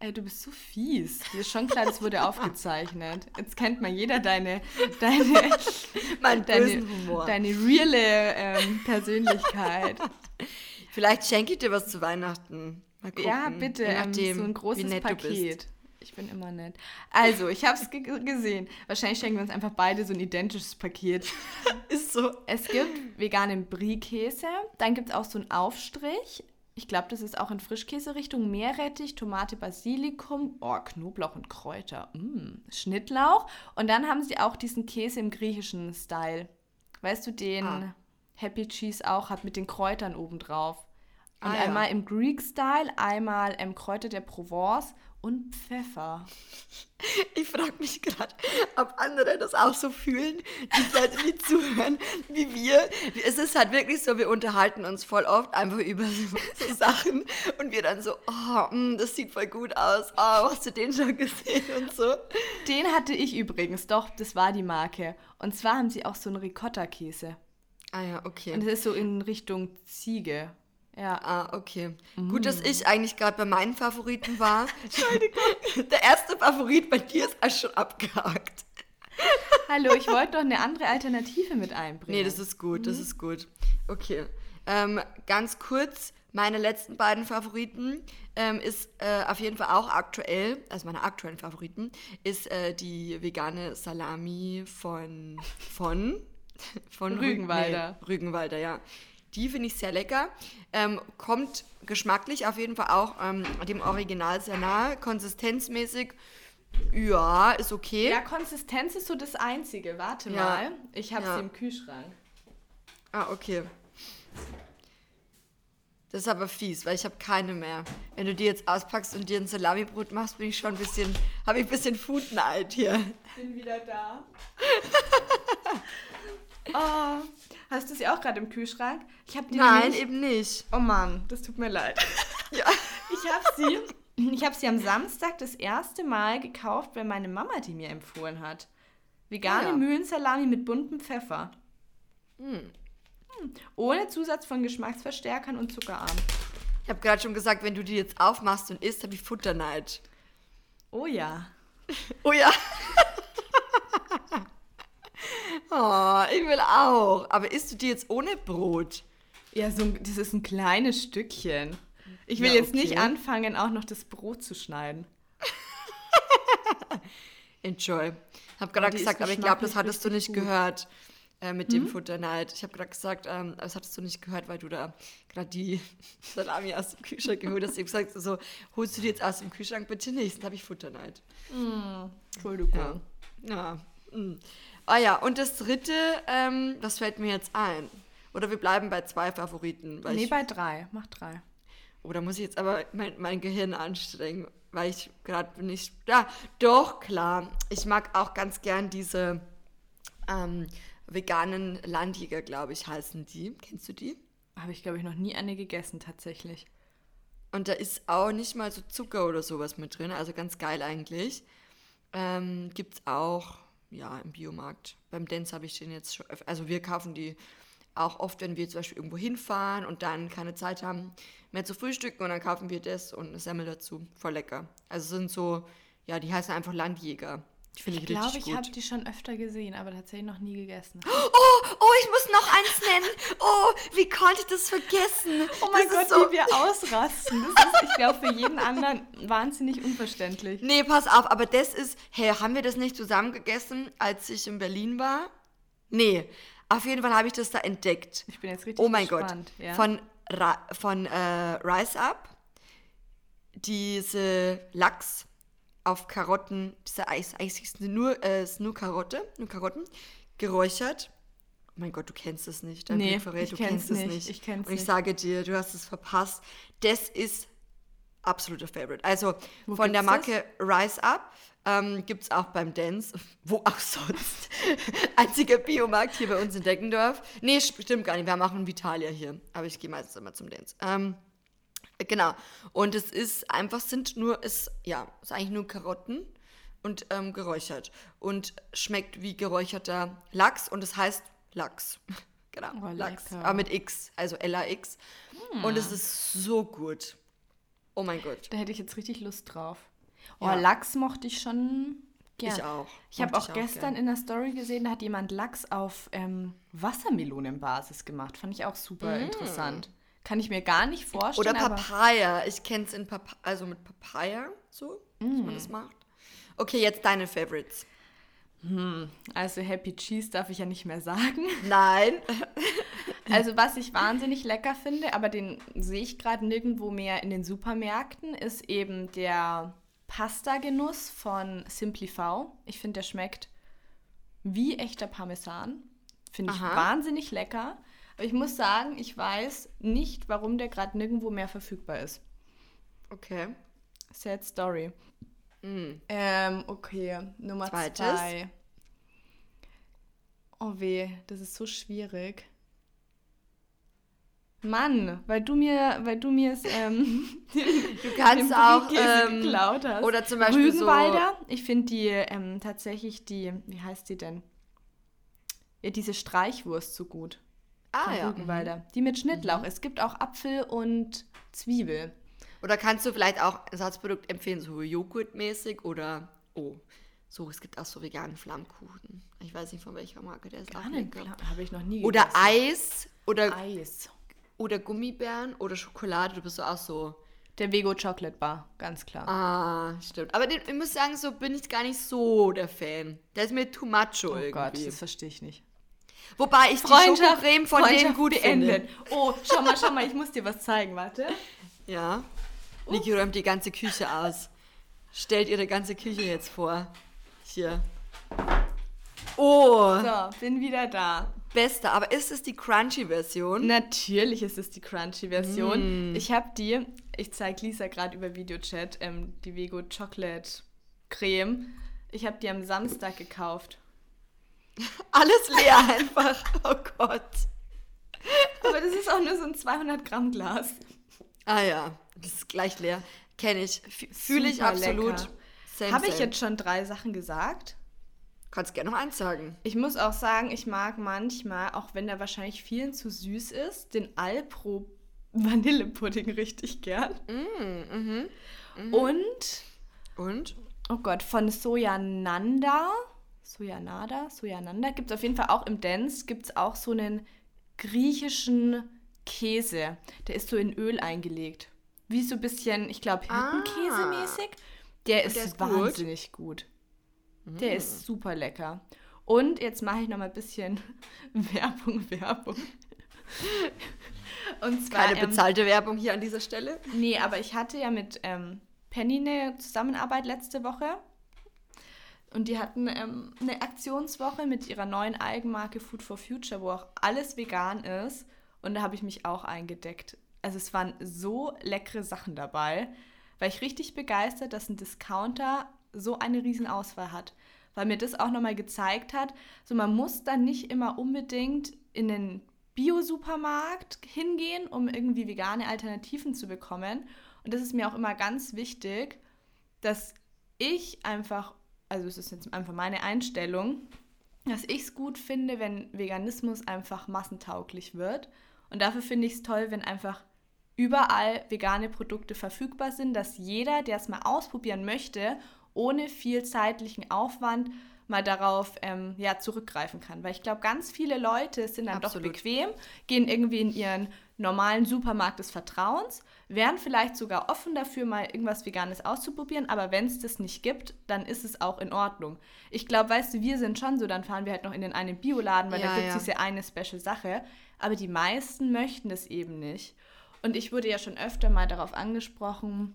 Ey, du bist so fies. Dir ist schon klar, das wurde [LAUGHS] aufgezeichnet. Jetzt kennt mal jeder deine, deine, [LAUGHS] mein deine, bösen Humor. deine reale ähm, Persönlichkeit. Vielleicht schenke ich dir was zu Weihnachten. Mal gucken. Ja, bitte, Je ähm, nachdem, so ein wie großes nett du bist. Paket. Ich bin immer nett. Also, ich habe es ge gesehen. Wahrscheinlich schenken wir uns einfach beide so ein identisches Paket. [LAUGHS] Ist so. Es gibt veganen Brie-Käse. Dann gibt es auch so einen Aufstrich. Ich glaube, das ist auch in Frischkäse-Richtung. Meerrettich, Tomate, Basilikum, oh, Knoblauch und Kräuter. Mm, Schnittlauch. Und dann haben sie auch diesen Käse im griechischen Style. Weißt du, den Ah. Happy Cheese auch hat mit den Kräutern obendrauf. Und Ah, ja. einmal im Greek-Style, einmal im Kräuter der Provence und Pfeffer. [LAUGHS] Ich frage mich gerade, ob andere das auch so fühlen, die Leute, die zuhören, wie wir. Es ist halt wirklich so, wir unterhalten uns voll oft einfach über so, [LAUGHS] so Sachen und wir dann so, oh, mm, das sieht voll gut aus, oh, hast du den schon gesehen und so. Den hatte ich übrigens, doch, das war die Marke. Und zwar haben sie auch so einen Ricotta-Käse. Ah ja, okay. Und das ist so in Richtung Ziege. Ja. Ah, okay. Gut, dass ich eigentlich gerade bei meinen Favoriten war. [LAUGHS] Entschuldigung. [LAUGHS] Der erste Favorit bei dir ist auch schon abgehakt. [LAUGHS] Hallo, ich wollte doch eine andere Alternative mit einbringen. Nee, das ist gut, das ist gut. Okay. Ähm, ganz kurz, meine letzten beiden Favoriten ähm, ist äh, auf jeden Fall auch aktuell, also meine aktuellen Favoriten, ist äh, die vegane Salami von, von, von Rügen- Rügenwalder. Nee, Rügenwalder, ja. Die finde ich sehr lecker. Ähm, kommt geschmacklich auf jeden Fall auch ähm, dem Original sehr nahe. Konsistenzmäßig Ja, ist okay. Ja, Konsistenz ist so das Einzige. Warte Ja. mal. Ich habe Ja. sie im Kühlschrank. Ah, okay. Das ist aber fies, weil ich habe keine mehr. Wenn du die jetzt auspackst und dir ein Salamibrot machst, bin ich schon ein bisschen, habe ich ein bisschen Foodneid hier. Bin wieder da. [LAUGHS] oh, hast du sie auch gerade im Kühlschrank? Ich habe die Nein, nämlich- eben nicht. Oh Mann, das tut mir leid. [LAUGHS] Ja. Ich habe sie, ich habe sie am Samstag das erste Mal gekauft, weil meine Mama die mir empfohlen hat. Vegane Ah, ja. Mühlensalami mit buntem Pfeffer. Hm. Hm. Ohne Zusatz von Geschmacksverstärkern und zuckerarm. Ich habe gerade schon gesagt, wenn du die jetzt aufmachst und isst, habe ich Futterneid. Oh ja. [LAUGHS] Oh ja. Oh, ich will auch. Aber isst du die jetzt ohne Brot? Ja, so, ein- das ist ein kleines Stückchen. Ich will Ja, jetzt nicht anfangen, auch noch das Brot zu schneiden. [LAUGHS] Enjoy. Hab gerade gesagt, aber ich glaube, das hattest du nicht gut. gehört äh, mit dem Futterneid. Ich habe gerade gesagt, ähm, das hattest du nicht gehört, weil du da gerade die [LAUGHS] Salami aus dem Kühlschrank geholt hast. Ich habe gesagt, so, holst du die jetzt aus dem Kühlschrank? Bitte nicht, dann habe ich Futterneid. Entschuldigung. Ja. ja. mm. Ah ja, und das dritte, ähm, was fällt mir jetzt ein? Oder wir bleiben bei zwei Favoriten. Weil Nee, ich, bei drei. Mach drei. oder muss ich jetzt aber mein, mein Gehirn anstrengen, weil ich gerade nicht. Ja, doch, klar. Ich mag auch ganz gern diese ähm, veganen Landjäger, glaube ich, heißen die. Kennst du die? Habe ich, glaube ich, noch nie eine gegessen, tatsächlich. Und da ist auch nicht mal so Zucker oder sowas mit drin, also ganz geil eigentlich. Ähm, Gibt es auch, ja, im Biomarkt. Beim Dance habe ich den jetzt schon, öf- also wir kaufen die auch oft, wenn wir zum Beispiel irgendwo hinfahren und dann keine Zeit haben mehr zu frühstücken und dann kaufen wir das und eine Semmel dazu. Voll lecker. Also sind so, ja, die heißen einfach Landjäger. Die finde Ich ich, glaube, ich habe die schon öfter gesehen, aber tatsächlich noch nie gegessen. [GASPS] Oh, oh, ich muss noch eins nennen. Oh, wie konnte ich das vergessen? Oh mein das Gott, so, wie wir ausrasten. Das ist, ich glaube, für jeden anderen wahnsinnig unverständlich. Nee, pass auf, aber das ist, hey, haben wir das nicht zusammen gegessen, als ich in Berlin war? Nee, auf jeden Fall habe ich das da entdeckt. Ich bin jetzt richtig Oh mein gespannt. Gott, Ja. von, Ra von äh, Rise Up, diese Lachs auf Karotten, diese Eis, Eis ist nur, äh, ist nur Karotte, nur Karotten, geräuchert. Oh mein Gott, du kennst es nicht. Dein Nee, verrät, ich du kenn's kennst es nicht, ich kenn's Und ich nicht. sage dir, du hast es verpasst. Das ist absoluter Favorite. Also Wo von der Marke Rise Up ähm, gibt es auch beim Dance, [LAUGHS] wo auch sonst. [LAUGHS] Einziger Biomarkt hier bei uns in Deckendorf. Nee, stimmt gar nicht. Wir haben auch einen Vitalia hier. Aber ich gehe meistens immer zum Dance. Ähm, genau. Und es ist einfach, sind nur, ist, ja, ist eigentlich nur Karotten und ähm, geräuchert. Und schmeckt wie geräucherter Lachs und es heißt Lachs. [LAUGHS] genau, Oh, Lachs. Aber mit X, also L-A-X. Und es ist so gut. Oh mein Gott. Da hätte ich jetzt richtig Lust drauf. Oh, Ja. Lachs mochte ich schon gern. Ich auch. Ich habe auch ich gestern gern. in der Story gesehen, da hat jemand Lachs auf ähm, Wassermelonenbasis gemacht. Fand ich auch super interessant. Kann ich mir gar nicht vorstellen. Mm. Oder Papaya. Ich kenne es in Papa also mit Papaya, so, dass Mm. man das macht. Okay, jetzt deine Favorites. Also Happy Cheese darf ich ja nicht mehr sagen. [LAUGHS] Nein. Also was ich wahnsinnig lecker finde, aber den sehe ich gerade nirgendwo mehr in den Supermärkten, ist eben der Pasta-Genuss von Simplify. Ich finde, der schmeckt wie echter Parmesan. Finde ich Aha. wahnsinnig lecker. Ich muss sagen, ich weiß nicht, warum der gerade nirgendwo mehr verfügbar ist. Okay. Sad Story. Mm. Ähm, okay, Nummer Zweites. zwei. Oh weh, das ist so schwierig. Mann, weil du mir, weil du mir es ähm, [LAUGHS] Du kannst auch. Ähm, geklaut hast. oder zum Beispiel Rügenwalder. Ich finde die ähm, tatsächlich die, wie heißt die denn? Ja, diese Streichwurst so gut. Ah von ja. Rügenwalder. Die mit Schnittlauch. Es gibt auch Apfel und Zwiebel. Oder kannst du vielleicht auch Ersatzprodukt empfehlen, so Joghurtmäßig oder. Oh. So, es gibt auch so veganen Flammkuchen. Ich weiß nicht von welcher Marke der ist. Habe ich noch nie Oder gegessen. Eis oder, Eis. oder Gummibären oder Schokolade. Du bist so auch so. Der Vego Chocolate Bar, ganz klar. Ah, stimmt. Aber den, ich muss sagen, so bin ich gar nicht so der Fan. Der ist mir too macho oh irgendwie. Gott, das verstehe ich nicht. Wobei ich die Schokocreme von denen gut finde. Oh, schau mal, schau mal, ich muss dir was zeigen, warte. Ja. Niki räumt die ganze Küche aus. stellt ihre ganze Küche jetzt vor. Hier. Oh, So, bin wieder da. beste. Aber ist es die Crunchy-Version? Natürlich ist es die Crunchy-Version. Ich habe die, ich zeige Lisa gerade über Videochat, ähm, die Vego Chocolate Creme. Ich habe die am Samstag gekauft. [LAUGHS] Alles leer einfach. Oh Gott. Aber das ist auch nur so ein 200 Gramm Glas. Ah ja, das ist gleich leer. Kenne ich. Fühle ich absolut. Habe ich jetzt schon drei Sachen gesagt? Kannst gerne noch eins sagen. Ich muss auch sagen, ich mag manchmal, auch wenn der wahrscheinlich vielen zu süß ist, den Alpro Vanillepudding richtig gern. Mhm. Und, Und? oh Gott, von Sojananda, Sojanada, Sojananda, gibt es auf jeden Fall auch im Dance, gibt es auch so einen griechischen Käse. Der ist so in Öl eingelegt. Wie so ein bisschen, ich glaube, Hirtenkäse mäßig. Der ist, der ist gut? wahnsinnig gut. Der ist super lecker. Und jetzt mache ich noch mal ein bisschen [LAUGHS] Werbung, Werbung. Und zwar, Keine ähm, bezahlte Werbung hier an dieser Stelle. Nee, aber ich hatte ja mit ähm, Penny eine Zusammenarbeit letzte Woche. Und die hatten ähm, eine Aktionswoche mit ihrer neuen Eigenmarke Food for Future, wo auch alles vegan ist. Und da habe ich mich auch eingedeckt. Also es waren so leckere Sachen dabei. War ich richtig begeistert, dass ein Discounter so eine Riesenauswahl hat. Weil mir das auch nochmal gezeigt hat, so man muss dann nicht immer unbedingt in den Bio-Supermarkt hingehen, um irgendwie vegane Alternativen zu bekommen. Und das ist mir auch immer ganz wichtig, dass ich einfach, also es ist jetzt einfach meine Einstellung, dass ich es gut finde, wenn Veganismus einfach massentauglich wird. Und dafür finde ich es toll, wenn einfach überall vegane Produkte verfügbar sind, dass jeder, der es mal ausprobieren möchte, ohne viel zeitlichen Aufwand mal darauf ähm, ja, zurückgreifen kann. Weil ich glaube, ganz viele Leute sind dann Absolut. doch bequem, gehen irgendwie in ihren normalen Supermarkt des Vertrauens, wären vielleicht sogar offen dafür, mal irgendwas Veganes auszuprobieren, aber wenn es das nicht gibt, dann ist es auch in Ordnung. Ich glaube, weißt du, wir sind schon so, dann fahren wir halt noch in den einen Bioladen, weil da Ja, gibt es ja. diese eine Special Sache, aber die meisten möchten das eben nicht. Und ich wurde ja schon öfter mal darauf angesprochen,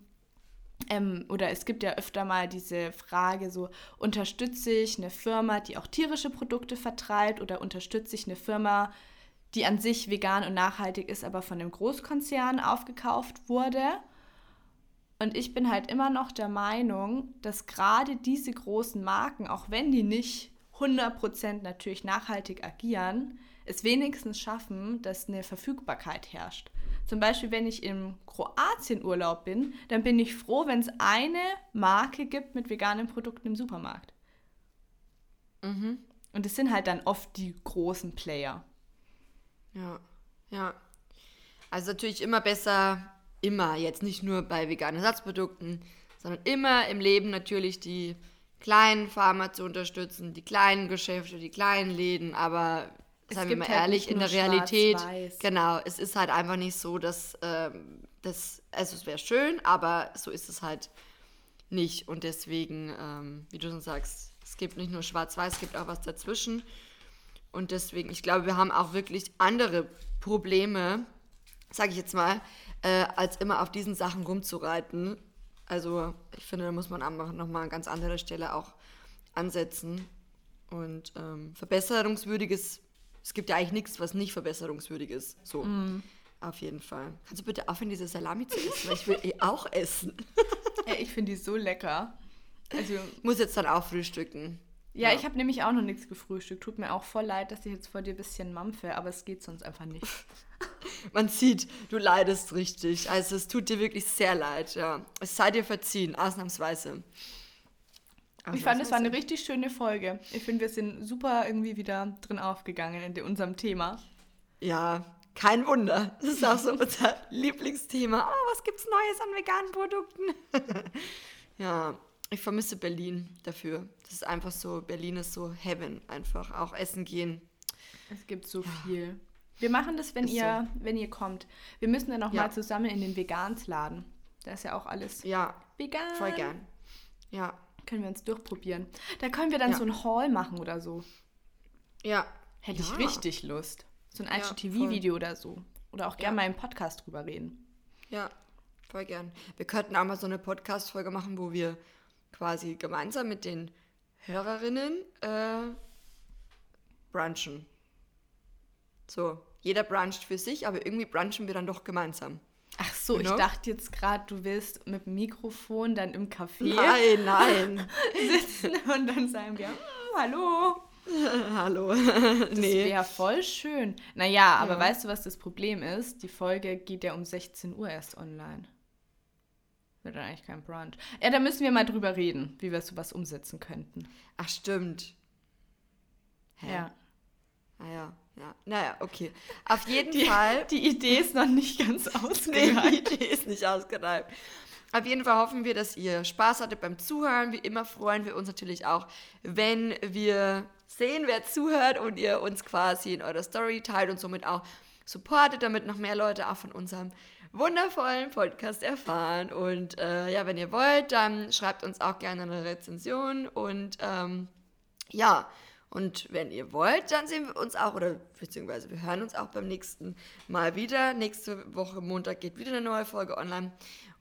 ähm, oder es gibt ja öfter mal diese Frage so, unterstütze ich eine Firma, die auch tierische Produkte vertreibt oder unterstütze ich eine Firma, die an sich vegan und nachhaltig ist, aber von einem Großkonzern aufgekauft wurde. Und ich bin halt immer noch der Meinung, dass gerade diese großen Marken, auch wenn die nicht 100% natürlich nachhaltig agieren, es wenigstens schaffen, dass eine Verfügbarkeit herrscht. Zum Beispiel, wenn ich im Kroatien Urlaub bin, dann bin ich froh, wenn es eine Marke gibt mit veganen Produkten im Supermarkt. Und es sind halt dann oft die großen Player. Ja, ja. Also natürlich immer besser, immer, jetzt nicht nur bei veganen Ersatzprodukten, sondern immer im Leben natürlich die kleinen Farmer zu unterstützen, die kleinen Geschäfte, die kleinen Läden, aber Es seien wir mal halt ehrlich, in der Realität, genau, es ist halt einfach nicht so, dass ähm, das, also es wäre schön, aber so ist es halt nicht. Und deswegen, ähm, wie du schon sagst, es gibt nicht nur schwarz-weiß, es gibt auch was dazwischen und deswegen, ich glaube, wir haben auch wirklich andere Probleme, sage ich jetzt mal, äh, als immer auf diesen Sachen rumzureiten. Also ich finde, da muss man einfach nochmal an ganz anderer Stelle auch ansetzen. Und ähm, verbesserungswürdiges, es gibt ja eigentlich nichts, was nicht verbesserungswürdig ist. So, auf jeden Fall. Kannst du bitte aufhören, diese Salami zu essen? Weil ich will eh auch essen. [LAUGHS] Ey, ich finde die so lecker. Also, Muss jetzt dann auch frühstücken. Ja, Ja. ich habe nämlich auch noch nichts gefrühstückt. Tut mir auch voll leid, dass ich jetzt vor dir ein bisschen mampfe, aber es geht sonst einfach nicht. [LAUGHS] Man sieht, du leidest richtig. Also es tut dir wirklich sehr leid, ja. Es sei dir verziehen, ausnahmsweise. Ich fand, es war eine richtig schöne Folge. Ich finde, wir sind super irgendwie wieder drin aufgegangen in unserem Thema. Ja, kein Wunder. Das ist auch so [LAUGHS] unser Lieblingsthema. Oh, was gibt's Neues an veganen Produkten? [LAUGHS] ja, ich vermisse Berlin dafür. Das ist einfach so, Berlin ist so Heaven einfach. Auch essen gehen. Es gibt so viel. Wir machen das, wenn Ist ihr, wenn ihr kommt. Wir müssen dann noch Ja. mal zusammen in den Vegansladen. Da ist ja auch alles Ja, vegan. voll gern. Ja, Können wir uns durchprobieren. Da können wir dann Ja. so ein Haul machen oder so. ja. Hätte ich Ja. richtig Lust. So ein Ja, IGTV-Video oder so. Oder auch gerne Ja. mal im Podcast drüber reden. Ja, voll gern. Wir könnten auch mal so eine Podcast-Folge machen, wo wir quasi gemeinsam mit den Hörerinnen äh, brunchen. So, jeder bruncht für sich, aber irgendwie brunchen wir dann doch gemeinsam. Ach so, Genau. ich dachte jetzt gerade, du willst mit dem Mikrofon dann im Café Nein, nein. [LAUGHS] sitzen und dann sagen wir, "Hm, hallo. [LAUGHS] Hallo. Das nee. wäre voll schön. Naja, aber Ja. weißt du, was das Problem ist? Die Folge geht ja um 16 Uhr erst online. Wird dann eigentlich kein Brunch. Ja, da müssen wir mal drüber reden, wie wir sowas umsetzen könnten. Ach, stimmt. Hä? Ja. Naja, ja. Naja, okay. Auf [LAUGHS] jeden Die, Fall. die Idee ist noch nicht ganz [LAUGHS] Nee, ausgereift. die Idee ist nicht ausgereift. Auf jeden Fall hoffen wir, dass ihr Spaß hattet beim Zuhören. Wie immer freuen wir uns natürlich auch, wenn wir sehen, wer zuhört und ihr uns quasi in eurer Story teilt und somit auch supportet, damit noch mehr Leute auch von unserem wundervollen Podcast erfahren. Und äh, ja, wenn ihr wollt, dann schreibt uns auch gerne eine Rezension und ähm, ja, und wenn ihr wollt, dann sehen wir uns auch, oder beziehungsweise wir hören uns auch beim nächsten Mal wieder. Nächste Woche Montag geht wieder eine neue Folge online.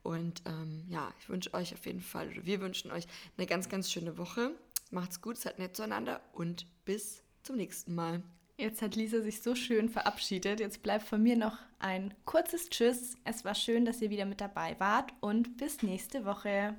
Und ähm, ja, ich wünsche euch auf jeden Fall, oder wir wünschen euch eine ganz, ganz schöne Woche. Macht's gut, seid nett zueinander und bis zum nächsten Mal. Jetzt hat Lisa sich so schön verabschiedet. Jetzt bleibt von mir noch ein kurzes Tschüss. Es war schön, dass ihr wieder mit dabei wart und bis nächste Woche.